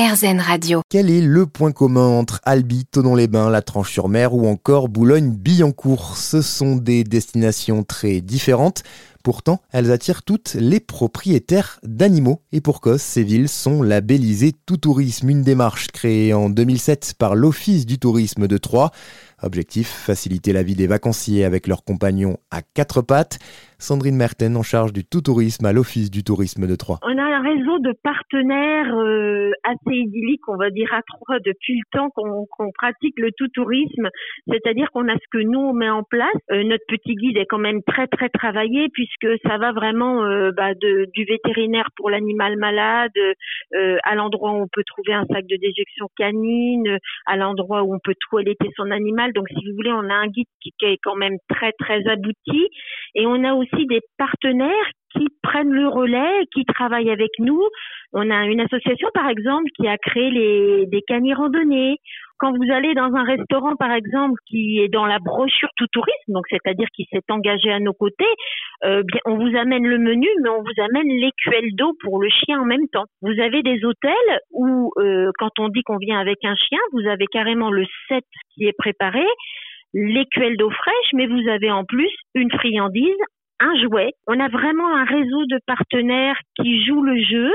RZN Radio. Quel est le point commun entre Albi, Tonon-les-Bains, La Tranche-sur-Mer ou encore Boulogne-Billancourt? Ce sont des destinations très différentes. Pourtant, elles attirent toutes les propriétaires d'animaux. Et pour cause, ces villes sont labellisées Tout Tourisme, une démarche créée en 2007 par l'Office du tourisme de Troyes. Objectif, faciliter la vie des vacanciers avec leurs compagnons à quatre pattes. Sandrine Merten en charge du tout tourisme à l'Office du tourisme de Troyes. On a un réseau de partenaires euh, assez idyllique, on va dire à Troyes, depuis le temps qu'on pratique le tout tourisme. C'est-à-dire qu'on a ce que nous on met en place. Euh, notre petit guide est quand même très très travaillé puisque ça va vraiment euh, bah, du vétérinaire pour l'animal malade, à l'endroit où on peut trouver un sac de déjection canine, à l'endroit où on peut toiletter son animal. Donc si vous voulez, on a un guide qui, qui est quand même très très abouti et on a aussi des partenaires qui prennent le relais, qui travaillent avec nous. On a une association, par exemple, qui a créé des caniers randonnées. Quand vous allez dans un restaurant, par exemple, qui est dans la brochure tout tourisme, donc c'est-à-dire qui s'est engagé à nos côtés, euh, bien, on vous amène le menu, mais on vous amène l'écuelle d'eau pour le chien en même temps. Vous avez des hôtels où, euh, quand on dit qu'on vient avec un chien, vous avez carrément le set qui est préparé, l'écuelle d'eau fraîche, mais vous avez en plus une friandise, un jouet. On a vraiment un réseau de partenaires qui jouent le jeu.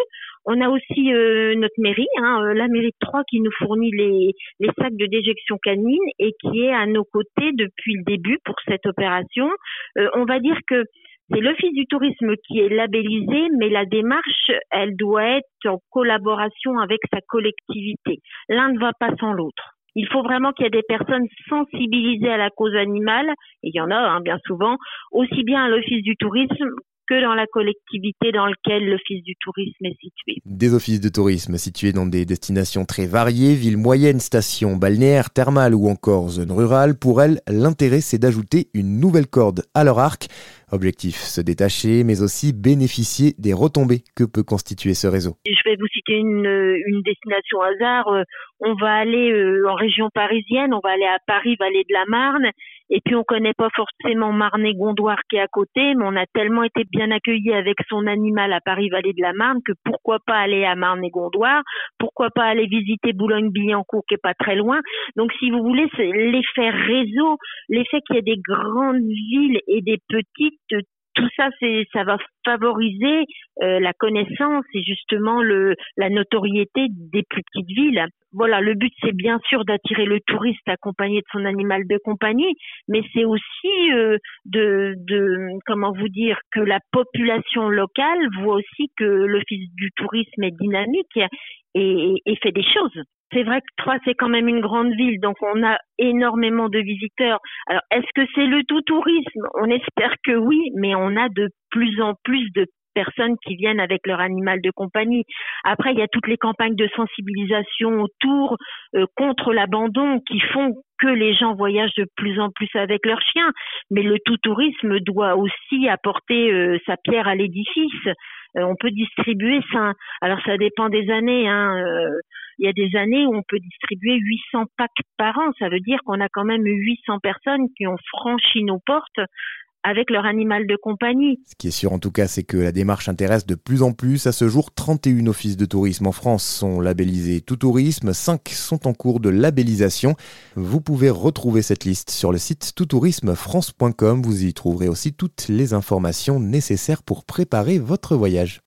On a aussi euh, notre mairie, hein, euh, la mairie de Troyes qui nous fournit les, les sacs de déjection canine et qui est à nos côtés depuis le début pour cette opération. Euh, on va dire que c'est l'Office du tourisme qui est labellisé, mais la démarche, elle doit être en collaboration avec sa collectivité. L'un ne va pas sans l'autre. Il faut vraiment qu'il y ait des personnes sensibilisées à la cause animale, et il y en a hein, bien souvent, aussi bien à l'Office du tourisme que dans la collectivité dans laquelle l'Office du tourisme est situé. Des offices de tourisme situés dans des destinations très variées, villes moyennes, stations balnéaires, thermales ou encore zones rurales. Pour elles, l'intérêt c'est d'ajouter une nouvelle corde à leur arc. Objectif, se détacher, mais aussi bénéficier des retombées que peut constituer ce réseau. Je vais vous citer une, une destination hasard. Euh, on va aller euh, en région parisienne, on va aller à Paris, vallée de la Marne, et puis on connaît pas forcément Marne-et-Gondoire qui est à côté, mais on a tellement été bien accueilli avec son animal à Paris, vallée de la Marne, que pourquoi pas aller à Marne-et-Gondoire, pourquoi pas aller visiter Boulogne-Billancourt qui est pas très loin? Donc si vous voulez, c'est l'effet réseau, l'effet qu'il y a des grandes villes et des petites tout ça, c'est, ça va favoriser euh, la connaissance et justement le, la notoriété des plus petites villes. Voilà, le but c'est bien sûr d'attirer le touriste accompagné de son animal de compagnie, mais c'est aussi euh, de, comment vous dire, que la population locale voit aussi que l'office du tourisme est dynamique et, et fait des choses. C'est vrai que Troyes, c'est quand même une grande ville, donc on a énormément de visiteurs. Alors, est-ce que c'est le tout tourisme? On espère que oui, mais on a de plus en plus de personnes qui viennent avec leur animal de compagnie. Après, il y a toutes les campagnes de sensibilisation autour euh, contre l'abandon qui font que les gens voyagent de plus en plus avec leurs chiens. Mais le tout tourisme doit aussi apporter euh, sa pierre à l'édifice. Euh, on peut distribuer ça. Alors ça dépend des années. Hein. il y a des années où on peut distribuer 800 packs par an. Ça veut dire qu'on a quand même 800 personnes qui ont franchi nos portes avec leur animal de compagnie. Ce qui est sûr en tout cas, c'est que la démarche intéresse de plus en plus. À ce jour, 31 offices de tourisme en France sont labellisés tout tourisme, 5 sont en cours de labellisation. Vous pouvez retrouver cette liste sur le site touttourismefrance.com. Vous y trouverez aussi toutes les informations nécessaires pour préparer votre voyage.